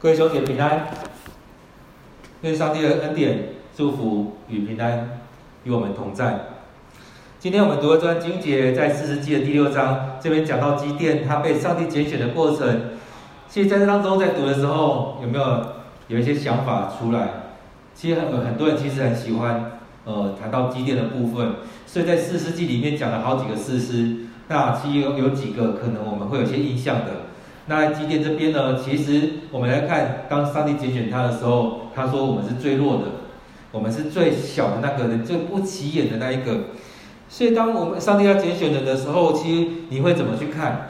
各位兄姐平安，愿上帝的恩典、祝福与平安与我们同在。今天我们读的这段经节在士师记的第六章，这边讲到基甸他被上帝拣选的过程。其实在这当中，在读的时候，有没有有一些想法出来？其实很很多人其实很喜欢，呃，谈到基甸的部分。所以在士师记里面讲了好几个士师，那其实有有几个可能我们会有些印象的。那基甸这边呢，其实我们来看，当上帝拣选他的时候，他说我们是最弱的，我们是最小的那个人，最不起眼的那一个。所以当我们上帝要拣选人的时候，其实你会怎么去看？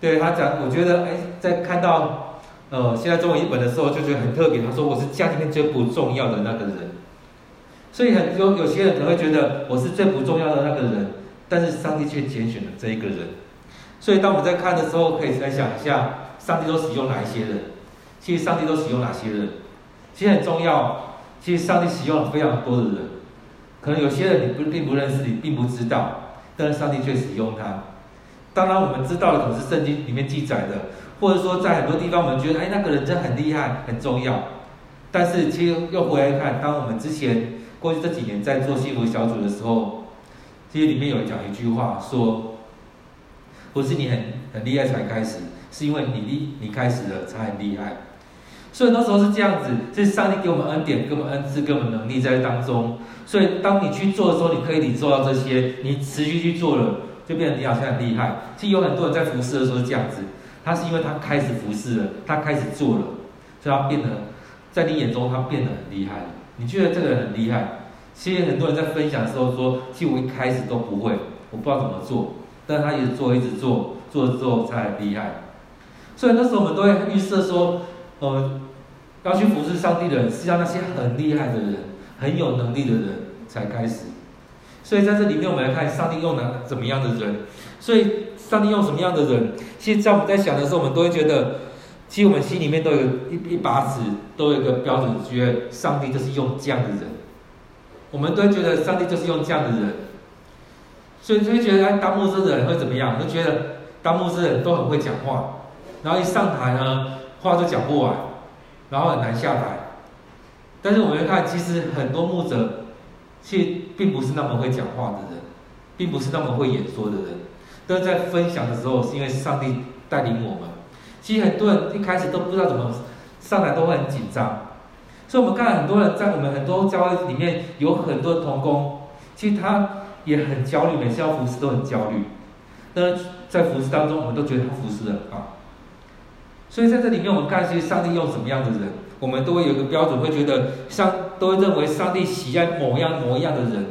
对他讲，我觉得，哎，在看到呃现在中文译本的时候，就觉得很特别。他说我是家里面最不重要的那个人。所以很有有些人可能会觉得我是最不重要的那个人，但是上帝却拣选了这一个人。所以，当我们在看的时候，可以来想一下，上帝都使用哪一些人？其实，上帝都使用哪些人？其实很重要。其实，上帝使用了非常多的人。可能有些人你不并不认识，你并不知道，但是上帝却使用他。当然，我们知道的可能是圣经里面记载的，或者说在很多地方，我们觉得，哎，那个人真的很厉害，很重要。但是，其实又回来看，当我们之前过去这几年在做幸福小组的时候，其实里面有讲一句话说。不是你很很厉害才开始，是因为你厉你开始了才很厉害。所以那时候是这样子，是上帝给我们恩典，给我们恩赐，给我们能力在当中。所以当你去做的时候，你可以你做到这些，你持续去做了，就变得你好像很厉害。其实有很多人在服侍的时候是这样子，他是因为他开始服侍了，他开始做了，所以他变得在你眼中他变得很厉害。你觉得这个人很厉害？其实很多人在分享的时候说，其实我一开始都不会，我不知道怎么做。但他一直做，一直做，做了之后才厉害。所以那时候我们都会预设说，呃，要去服侍上帝的人，是要那些很厉害的人，很有能力的人才开始。所以在这里面，我们来看上帝用了怎么样的人。所以上帝用什么样的人？其实，在我们在想的时候，我们都会觉得，其实我们心里面都有一一把尺，都有一个标准，觉得上帝就是用这样的人。我们都觉得上帝就是用这样的人。所以就会觉得，哎，当牧师的人会怎么样？就觉得当牧师的人都很会讲话，然后一上台呢，话就讲不完，然后很难下台。但是我们看，其实很多牧者，其实并不是那么会讲话的人，并不是那么会演说的人。但是在分享的时候，是因为上帝带领我们。其实很多人一开始都不知道怎么上台，都会很紧张。所以我们看很多人在我们很多教会里面有很多同工，其实他。也很焦虑，每次要服侍都很焦虑。那在服侍当中，我们都觉得他服侍的啊。所以在这里面，我们看，其实上帝用什么样的人，我们都会有一个标准，会觉得上都会认为上帝喜爱某样某样的人，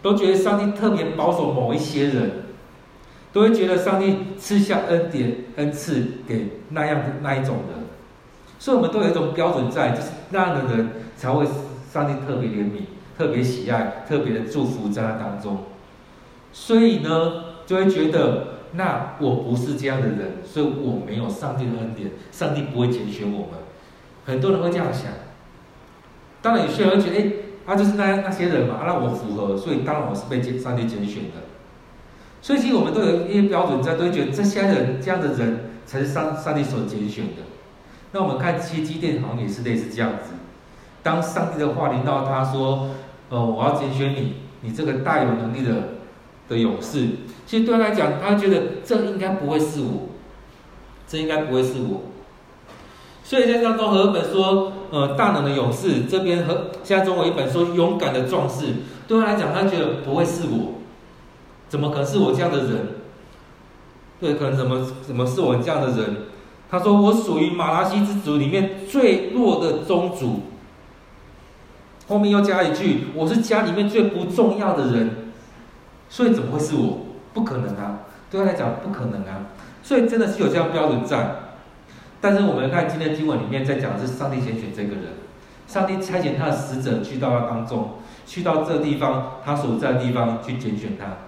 都觉得上帝特别保守某一些人，都会觉得上帝赐下恩典恩赐给那样的那一种人。所以，我们都有一种标准在，就是那样的人才会上帝特别怜悯。特别喜爱，特别的祝福在他当中，所以呢，就会觉得那我不是这样的人，所以我没有上帝的恩典，上帝不会拣选我们。很多人会这样想。当然，有些人会觉得，哎，他就是那那些人嘛，那我符合，所以当然我是被上帝拣选的。所以，其实我们都有一些标准在，都会觉得这些人这样的人才是上上帝所拣选的。那我们看七基甸好像也是类似这样子，当上帝的话临到他说。哦，我要拣选你，你这个大有能力的的勇士。其实对他来讲，他觉得这应该不会是我，这应该不会是我。所以在当中，和本说，呃，大能的勇士这边和现在中国一本说勇敢的壮士，对他来讲，他觉得不会是我，怎么可能是我这样的人？对，可能怎么怎么是我这样的人？他说我属于马拉西之族里面最弱的宗族。后面又加一句：“我是家里面最不重要的人，所以怎么会是我？不可能啊！对他来讲不可能啊！所以真的是有这样标准在。但是我们看今天经文里面在讲的是上帝拣选这个人，上帝差遣他的使者去到他当中，去到这地方他所在的地方去拣选他。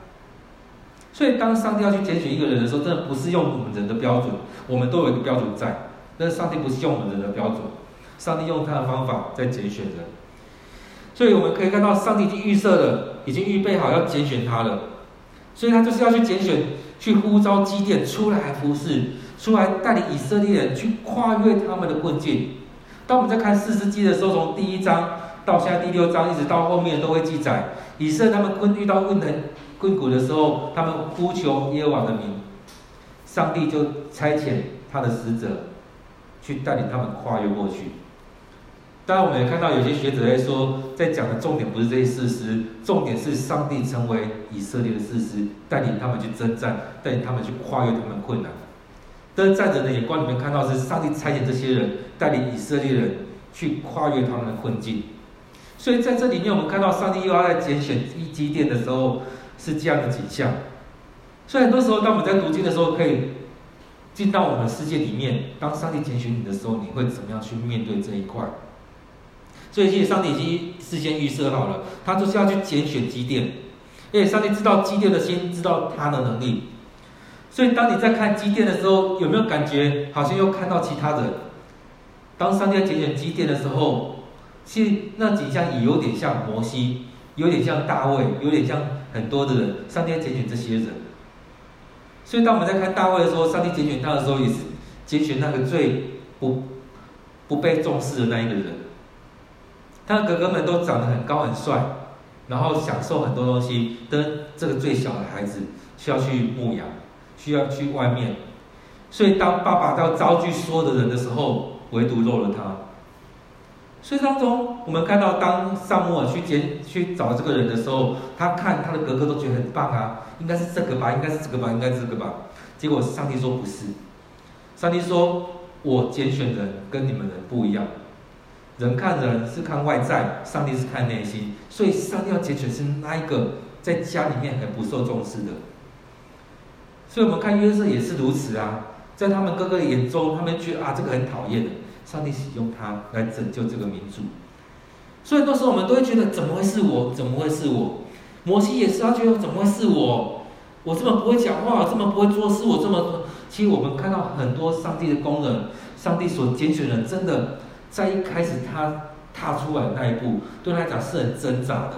所以当上帝要去拣选一个人的时候，真的不是用我们人的标准，我们都有一个标准在，但是上帝不是用我们人的标准，上帝用他的方法在拣选人。”所以我们可以看到，上帝已经预设了，已经预备好要拣选他了。所以他就是要去拣选，去呼召基甸出来服侍，出来带领以色列人去跨越他们的困境。当我们在看士师记的时候，从第一章到现在第六章，一直到后面都会记载，以色列他们困遇到困难困苦的时候，他们呼求耶和华的名，上帝就差遣他的使者去带领他们跨越过去。当然，我们也看到有些学者在说，在讲的重点不是这些事实，重点是上帝成为以色列的士师，带领他们去征战，带领他们去跨越他们困难。但在战争的眼光里面看到是上帝差遣这些人，带领以色列人去跨越他们的困境。所以在这里面，我们看到上帝又要在拣选一基甸的时候是这样的景象。所以很多时候，当我们在读经的时候，可以进到我们世界里面。当上帝拣选你的时候，你会怎么样去面对这一块？所以，上帝已经事先预设好了，他就是要去拣选基甸，因为上帝知道基甸的心，知道他的能力。所以，当你在看基甸的时候，有没有感觉好像又看到其他人？当上帝拣选基甸的时候，其实那景象也有点像摩西，有点像大卫，有点像很多的人。上帝拣选这些人。所以，当我们在看大卫的时候，上帝拣选他的时候，也是拣选那个最不不被重视的那一个人。他的哥哥们都长得很高很帅，然后享受很多东西，跟这个最小的孩子需要去牧羊，需要去外面。所以当爸爸要招聚所有的人的时候，唯独漏了他。所以当中我们看到，当撒母耳去捡去找这个人的时候，他看他的哥哥都觉得很棒啊，应该是这个吧，应该是这个吧，应该是这个吧。结果上帝说不是，上帝说我拣选的人跟你们人不一样。人看人是看外在，上帝是看内心，所以上帝要拣选是那一个在家里面很不受重视的。所以我们看约瑟也是如此啊，在他们哥哥眼中，他们觉得啊这个很讨厌的，上帝使用他来拯救这个民族。所以那时候我们都会觉得怎么会是我？怎么会是我？摩西也是，他觉得怎么会是我？我这么不会讲话，我这么不会做事，我这么……其实我们看到很多上帝的工人，上帝所拣选的人，真的。在一开始他踏出来那一步，对他来讲是很挣扎的。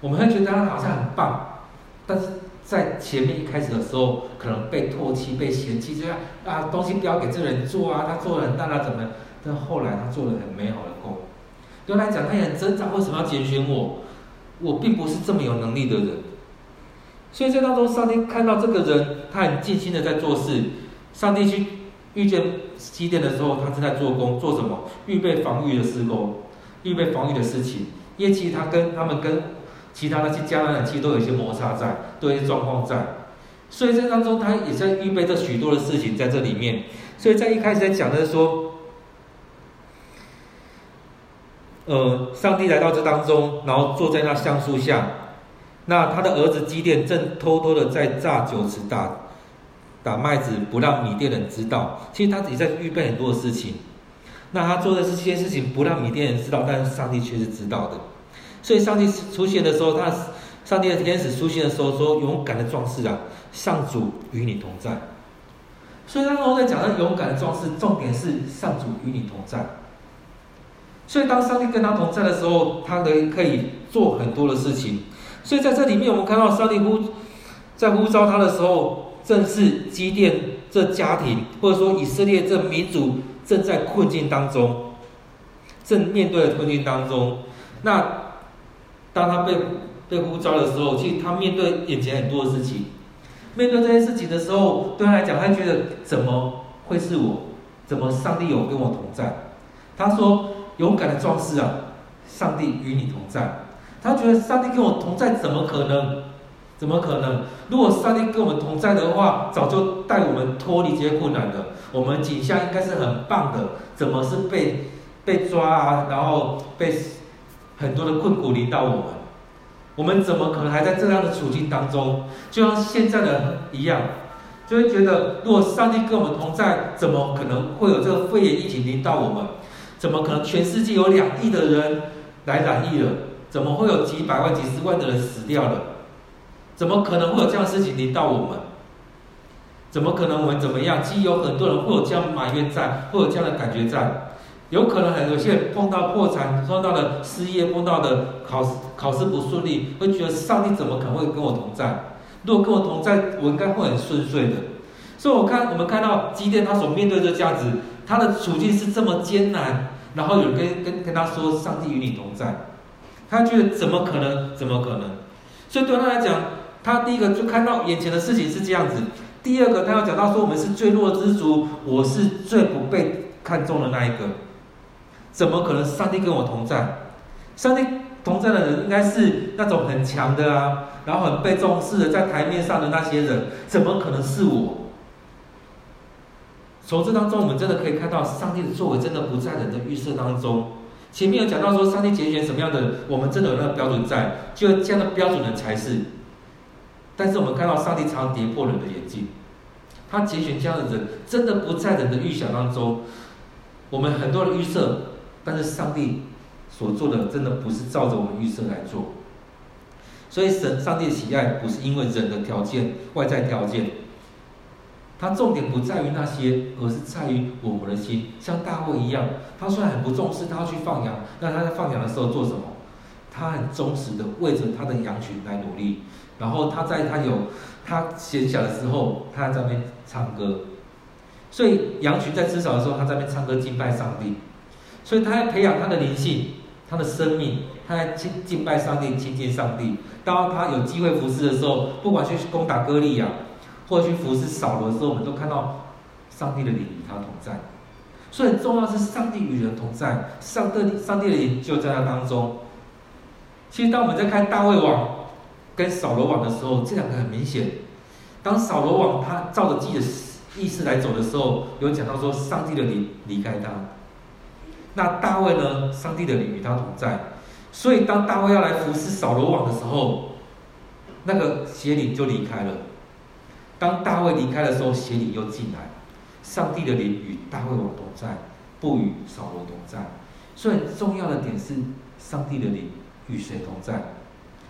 我们会觉得他好像很棒，但是在前面一开始的时候，可能被唾弃、被嫌弃，这样啊东西不要给这个人做啊，他做的很大啊，怎么？但后来他做了很美好的工，对他来讲他也很挣扎，为什么要拣选我？我并不是这么有能力的人。所以在当中，上帝看到这个人，他很尽心的在做事，上帝去。遇见基甸的时候，他正在做工，做什么？预备防御的施工，预备防御的事情。因为其实他跟他们跟其他那些迦南人其实都有一些摩擦在，都有一些状况在。所以这当中，他也在预备着许多的事情在这里面。所以在一开始在讲的是说，呃，上帝来到这当中，然后坐在那橡树下，那他的儿子基甸正偷偷的在炸酒池打。打麦子不让米甸人知道，其实他自己在预备很多的事情。那他做的这些事情不让米甸人知道，但是上帝却是知道的。所以上帝出现的时候，他上帝的天使出现的时候说：“勇敢的壮士啊，上主与你同在。”所以当我在讲到勇敢的壮士，重点是上主与你同在。所以当上帝跟他同在的时候，他可以可以做很多的事情。所以在这里面，我们看到上帝呼在呼召他的时候。正是基甸这家庭，或者说以色列这民族正在困境当中，正面对的困境当中。那当他被被呼召的时候，其实他面对眼前很多的事情，面对这些事情的时候，对他来讲，他觉得怎么会是我？怎么上帝有跟我同在？他说：“勇敢的壮士啊，上帝与你同在。”他觉得上帝跟我同在，怎么可能？怎么可能？如果上帝跟我们同在的话，早就带我们脱离这些困难的。我们景象应该是很棒的，怎么是被被抓啊？然后被很多的困苦临到我们，我们怎么可能还在这样的处境当中？就像现在的一样，就会觉得，如果上帝跟我们同在，怎么可能会有这个肺炎疫情临到我们？怎么可能全世界有两亿的人来染疫了？怎么会有几百万、几十万的人死掉了？怎么可能会有这样的事情临到我们？怎么可能我们怎么样？其实有很多人会有这样的埋怨在，会有这样的感觉在。有可能很有些人碰到破产，碰到了失业，碰到的考试考试不顺利，会觉得上帝怎么可能会跟我同在？如果跟我同在，我应该会很顺遂的。所以我看我们看到基甸他所面对的这样子，他的处境是这么艰难，然后有人跟跟跟他说：“上帝与你同在。”他觉得怎么可能？怎么可能？所以对他来讲，他第一个就看到眼前的事情是这样子。第二个，他要讲到说：“我们是最弱之族，我是最不被看重的那一个，怎么可能？上帝跟我同在？上帝同在的人应该是那种很强的啊，然后很被重视的，在台面上的那些人，怎么可能是我？”从这当中，我们真的可以看到上帝的作为，真的不在人的预设当中。前面有讲到说，上帝拣选什么样的，我们真的有那个标准在，就这样的标准的才是。但是我们看到上帝常跌破人的眼镜，他拣选这样的人，真的不在人的预想当中。我们很多的预设，但是上帝所做的，真的不是照着我们预设来做。所以神上帝的喜爱，不是因为人的条件、外在条件。他重点不在于那些，而是在于我们的心。像大卫一样，他虽然很不重视，他要去放羊，那他在放羊的时候做什么？他很忠实的为着他的羊群来努力。然后他在他有他闲暇的时候，他在那边唱歌。所以羊群在吃草的时候，他在那边唱歌敬拜上帝。所以他在培养他的灵性，他的生命，他在敬敬拜上帝，亲近上帝。当他有机会服侍的时候，不管去攻打歌利亚。或者去服侍扫罗的时候，我们都看到上帝的灵与他同在，所以很重要是上帝与人同在，上帝上帝的灵就在他当中。其实当我们在看大卫王跟扫罗王的时候，这两个很明显。当扫罗王他照着自己的意思来走的时候，有讲到说上帝的灵离开他。那大卫呢？上帝的灵与他同在。所以当大卫要来服侍扫罗王的时候，那个邪灵就离开了。当大卫离开的时候，邪灵又进来。上帝的灵与大卫王同在，不与扫罗同在。所以重要的点是，上帝的灵与谁同在？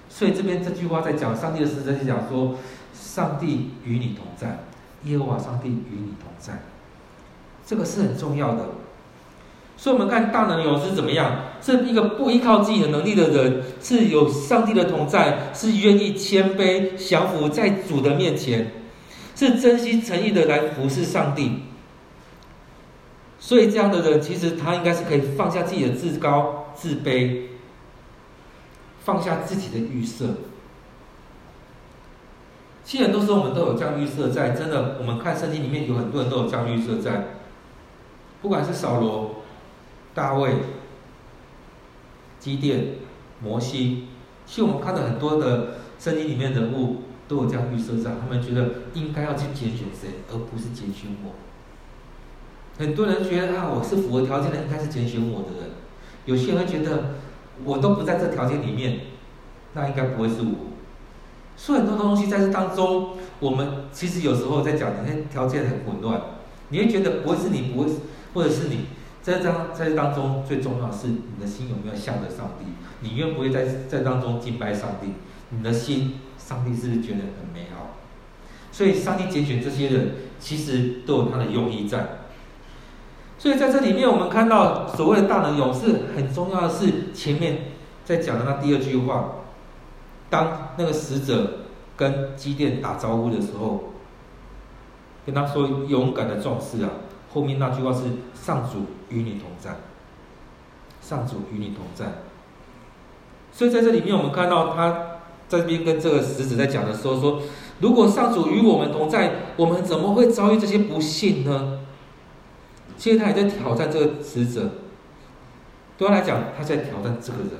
所以这边这句话在讲，上帝的使者在讲说，上帝与你同在，耶和华上帝与你同在。这个是很重要的。所以我们看大能勇士怎么样？是一个不依靠自己的能力的人，是有上帝的同在，是愿意谦卑降服在主的面前。是真心诚意的来服侍上帝，所以这样的人其实他应该是可以放下自己的自高自卑，放下自己的预设。其实很多时候我们都有这样预设在，真的，我们看圣经里面有很多人都有这样预设在，不管是扫罗、大卫、基甸、摩西，其实我们看到很多的圣经里面人物。都有这样预设在，他们觉得应该要去拣选谁，而不是拣选我。很多人觉得啊，我是符合条件的，应该是拣选我的人。有些人会觉得我都不在这条件里面，那应该不会是我。所以很多东西在这当中，我们其实有时候在讲那条件很混乱，你会觉得不会是你，不会，或者是你在这在这当中最重要是你的心有没有向着上帝，你愿不愿意在在当中敬拜上帝，你的心。上帝是不是觉得很美好？所以上帝拣选这些人，其实都有他的用意在。所以在这里面，我们看到所谓的大能勇士，很重要的是前面在讲的那第二句话，当那个使者跟基甸打招呼的时候，跟他说“勇敢的壮士啊”，后面那句话是“上主与你同在”，上主与你同在。所以在这里面，我们看到他。在这边跟这个使者在讲的时候说：“如果上主与我们同在，我们怎么会遭遇这些不幸呢？”其实他也在挑战这个使者。对他来讲，他在挑战这个人。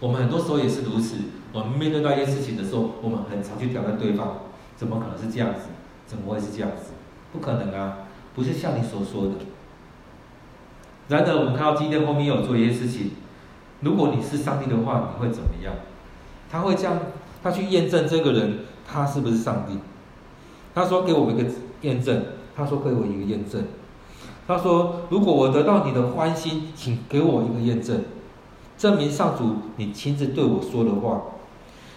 我们很多时候也是如此。我们面对到一些事情的时候，我们很常去挑战对方。怎么可能是这样子？怎么会是这样子？不可能啊！不是像你所说的。然而，我们看到今天后面有做一些事情。如果你是上帝的话，你会怎么样？他会这样，他去验证这个人，他是不是上帝？他说：“给我们一个验证。”他说：“给我一个验证。”他说：“如果我得到你的欢心，请给我一个验证，证明上主你亲自对我说的话。”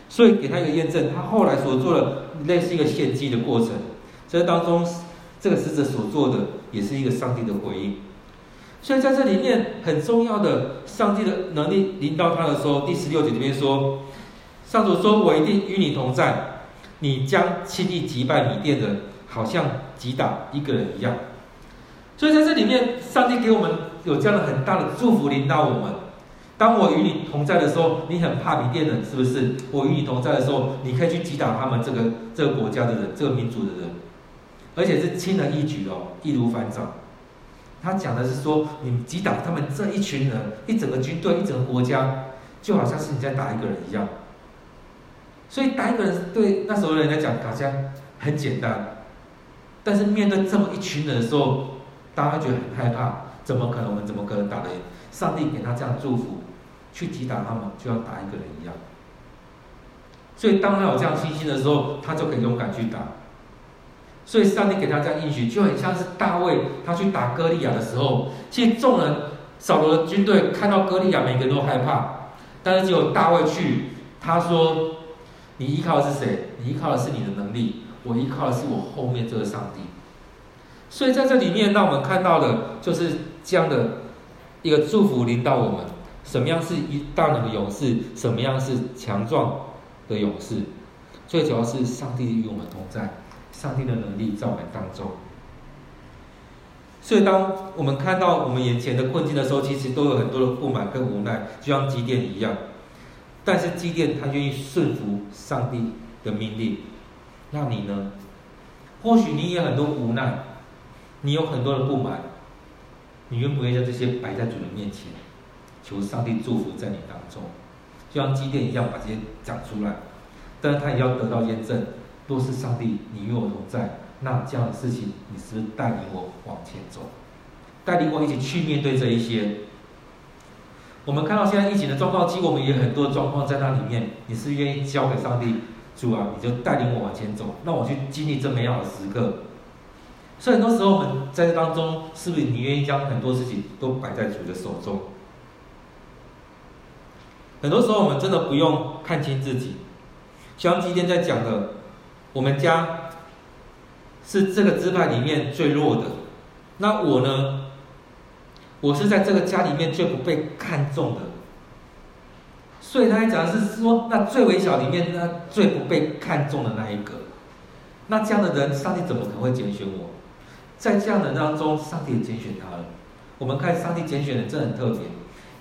所以给他一个验证。他后来所做的类似一个献祭的过程，这当中这个使者所做的也是一个上帝的回应。所以在这里面很重要的，上帝的能力临到他的时候，第十六节里面说。上主说：“我一定与你同在，你将轻易击败米甸人好像击打一个人一样。所以在这里面，上帝给我们有这样的很大的祝福领导我们。当我与你同在的时候，你很怕米甸人，是不是？我与你同在的时候，你可以去击打他们这个这个国家的人，这个民族的人，而且是轻而易举哦，易如反掌。他讲的是说，你击打他们这一群人，一整个军队，一整个国家，就好像是你在打一个人一样。所以打一个人对那时候的人来讲，好像很简单。但是面对这么一群人的时候，大家觉得很害怕，怎么可能？我们怎么可能打得赢？上帝给他这样祝福，去击打他们，就像打一个人一样。所以当他有这样信心的时候，他就可以勇敢去打。所以上帝给他这样应许，就很像是大卫他去打歌利亚的时候，其实众人扫罗的军队看到歌利亚，每个人都害怕，但是只有大卫去，他说：“你依靠的是谁？你依靠的是你的能力，我依靠的是我后面这个上帝。”所以在这里面，让我们看到的就是这样的一个祝福临到我们。什么样是一大能的勇士？什么样是强壮的勇士？最主要是上帝与我们同在，上帝的能力在我们当中。所以，当我们看到我们眼前的困境的时候，其实都有很多的不满跟无奈，就像基甸一样。但是基甸他愿意顺服上帝的命令。那你呢？或许你也很多无奈。你有很多的不满，你愿不愿意将这些摆在主的面前，求上帝祝福在你当中，就像基甸一样把这些讲出来，但是他也要得到验证，若是上帝你与我同在，那这样的事情你是不是带领我往前走，带领我一起去面对这一些？我们看到现在疫情的状况，其实我们也很多状况在那里面，你是愿意交给上帝，主啊，你就带领我往前走，让我去经历这美好的时刻。所以很多时候，我们在这当中，是不是你愿意将很多事情都摆在主的手中？很多时候，我们真的不用看清自己。像今天在讲的，我们家是这个支派里面最弱的。那我呢？我是在这个家里面最不被看重的。所以他讲的是说，那最微小里面，那最不被看重的那一个。那这样的人，上帝怎么可能会拣选我？在这样的当中，上帝也拣选他了。我们看上帝拣选的这很特别，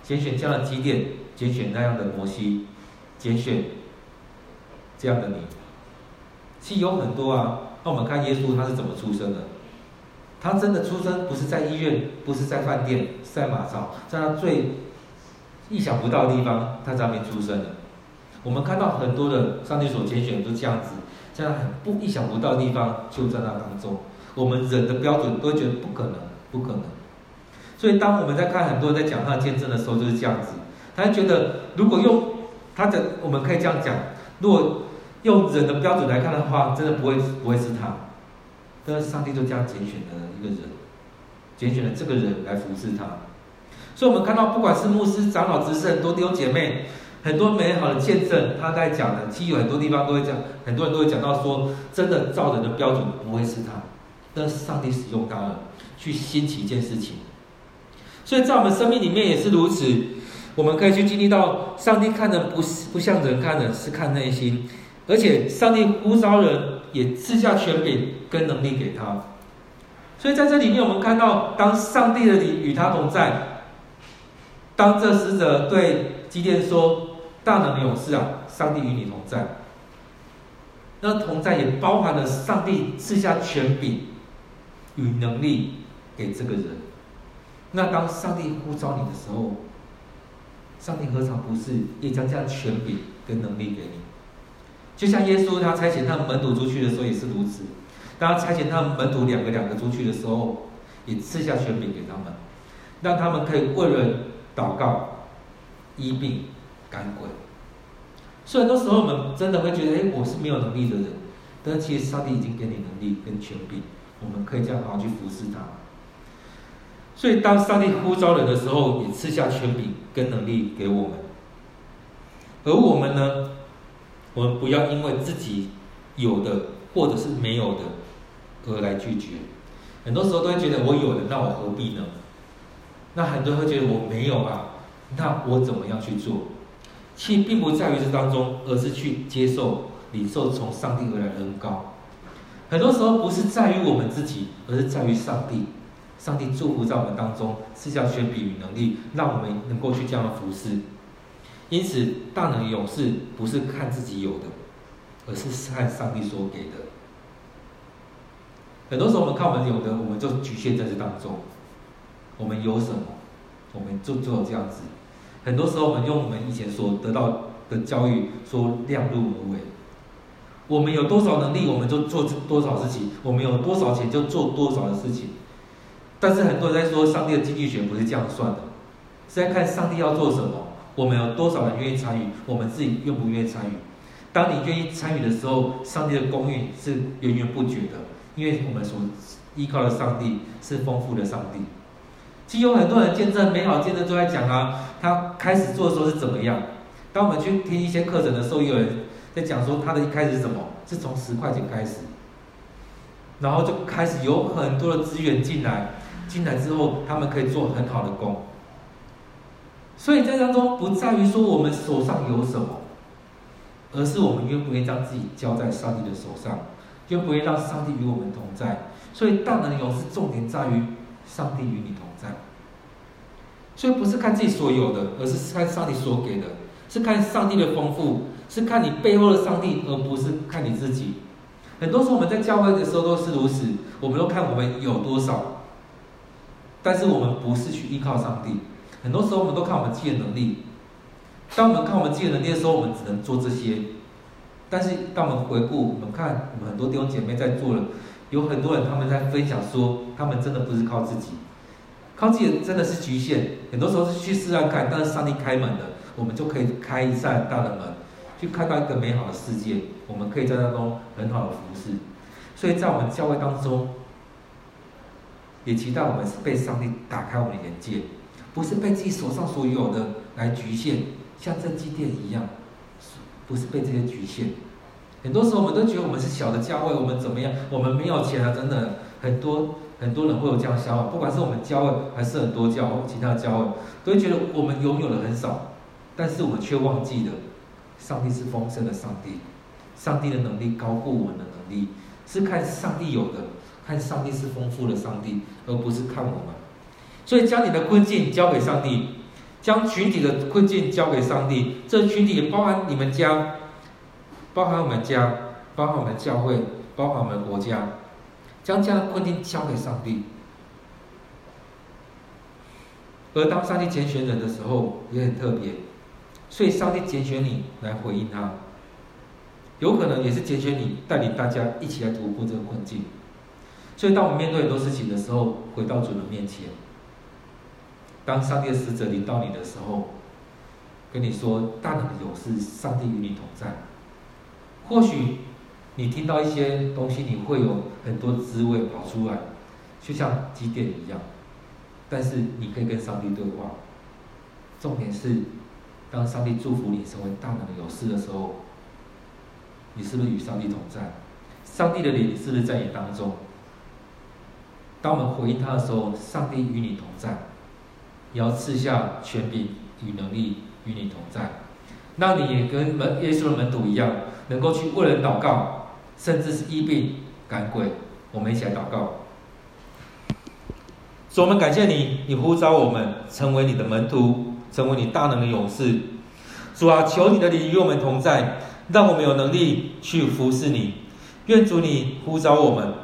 拣选这样的基甸，拣选那样的摩西，拣选这样的你。其实有很多啊。那我们看耶稣他是怎么出生的？他真的出生不是在医院，不是在饭店，是在马槽，在他最意想不到的地方，他在那边出生的。我们看到很多的上帝所拣选都这样子，在很不意想不到的地方，就在那当中。我们人的标准都会觉得不可能，不可能。所以当我们在看很多人在讲他的见证的时候，就是这样子。他觉得，如果用他的，我们可以这样讲：如果用人的标准来看的话，真的不会不会是他。但是上帝就这样拣选了一个人，拣选了这个人来服侍他。所以，我们看到，不管是牧师、长老、执事，很多弟兄姐妹，很多美好的见证，他在讲的，其实有很多地方都会讲，很多人都会讲到说，真的造人的标准不会是他。那是上帝使用他了，去兴起一件事情，所以在我们生命里面也是如此。我们可以去经历到，上帝看人不是不像人看人，是看内心，而且上帝呼召人也赐下权柄跟能力给他。所以在这里面，我们看到，当上帝的灵与他同在，当这使者对基甸说：“大能勇士啊，上帝与你同在。”那同在也包含了上帝赐下权柄。与能力给这个人，那当上帝呼召你的时候，上帝何尝不是也将这样权柄跟能力给你？就像耶稣他差遣他们门徒出去的时候也是如此，当他差遣他们门徒两个两个出去的时候，也赐下权柄给他们，让他们可以为人祷告、医病、赶鬼。所以很多时候我们真的会觉得，哎，我是没有能力的人，但其实上帝已经给你能力跟权柄。我们可以这样好好去服侍他。所以，当上帝呼召人的时候，也赐下权柄跟能力给我们。而我们呢，我们不要因为自己有的或者是没有的而来拒绝。很多时候都会觉得我有的，那我何必呢？那很多人会觉得我没有啊，那我怎么样去做？其实并不在于这当中，而是去接受、领受从上帝而来的恩膏。很多时候不是在于我们自己，而是在于上帝。上帝祝福在我们当中，是叫权柄与能力，让我们能够去这样的服侍。因此，大能勇士不是看自己有的，而是看上帝所给的。很多时候，我们看我们有的，我们就局限在这当中。我们有什么，我们就做这样子。很多时候，我们用我们以前所得到的教育说量入为。我们有多少能力，我们就做多少事情；我们有多少钱，就做多少的事情。但是很多人在说，上帝的经济学不是这样算的，是在看上帝要做什么，我们有多少人愿意参与，我们自己愿不愿意参与。当你愿意参与的时候，上帝的供应是源源不绝的，因为我们所依靠的上帝是丰富的上帝。其实有很多人见证美好见证都在讲啊，他开始做的时候是怎么样。当我们去听一些课程的时候，有人在讲说他的一开始是什么，是从十块钱开始，然后就开始有很多的资源进来。进来之后，他们可以做很好的工。所以在当中不在于说我们手上有什么，而是我们愿不愿意将自己交在上帝的手上，愿不愿意让上帝与我们同在。所以大能勇士重点在于上帝与你同在。所以不是看自己所有的，而是看上帝所给的，是看上帝的丰富，是看你背后的上帝，而不是看你自己。很多时候我们在教会的时候都是如此，我们都看我们有多少。但是我们不是去依靠上帝，很多时候我们都看我们自己的能力。当我们看我们自己的能力的时候，我们只能做这些。但是当我们回顾，我们看我们很多弟兄姐妹在做了，有很多人他们在分享说，他们真的不是靠自己，靠自己真的是局限。很多时候是去试探看，但是上帝开门的，我们就可以开一扇大的门，去看到一个美好的世界。我们可以在当中很好的服侍。所以在我们教会当中。也期待我们是被上帝打开我们的眼界，不是被自己手上所有的来局限，像这基甸一样，不是被这些局限。很多时候我们都觉得我们是小的教会，我们怎么样？我们没有钱啊，等等。很多很多人会有这样想法，不管是我们教会还是很多教会，其他的教会，都会觉得我们拥有的很少，但是我们却忘记了，上帝是丰盛的上帝，上帝的能力高过我们的能力，是看上帝有的。看上帝是丰富的上帝，而不是看我们。所以将你的困境交给上帝，将群体的困境交给上帝。这群体包含你们家，包含我们家，包含我们教会，包含我们国家。将这样的困境交给上帝。而当上帝拣选人的时候，也很特别。所以上帝拣选你来回应他，有可能也是拣选你带领大家一起来突破这个困境。所以，当我们面对很多事情的时候，回到主的面前，当上帝的使者临到你的时候，跟你说：“大能的勇士，上帝与你同在。”或许你听到一些东西，你会有很多滋味跑出来，就像基甸一样。但是，你可以跟上帝对话。重点是，当上帝祝福你成为大能的勇士的时候，你是不是与上帝同在？上帝的灵是不是在你当中？当我们回应他的时候，上帝与你同在，也要赐下权柄与能力与你同在，让你也跟门耶稣的门徒一样，能够去为人祷告，甚至是医病赶鬼。我们一起来祷告。主，我们感谢你，你呼召我们成为你的门徒，成为你大能的勇士。主啊，求你的灵与我们同在，让我们有能力去服侍你。愿主你呼召我们。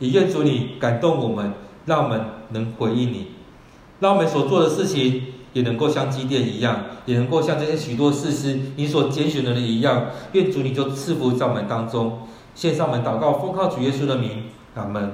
也愿主你感动我们，让我们能回应你，让我们所做的事情也能够像基甸一样，也能够像这些许多事师你所拣选的人一样。愿主你就赐福在我们当中，献上我们祷告，奉靠主耶稣的名，阿门。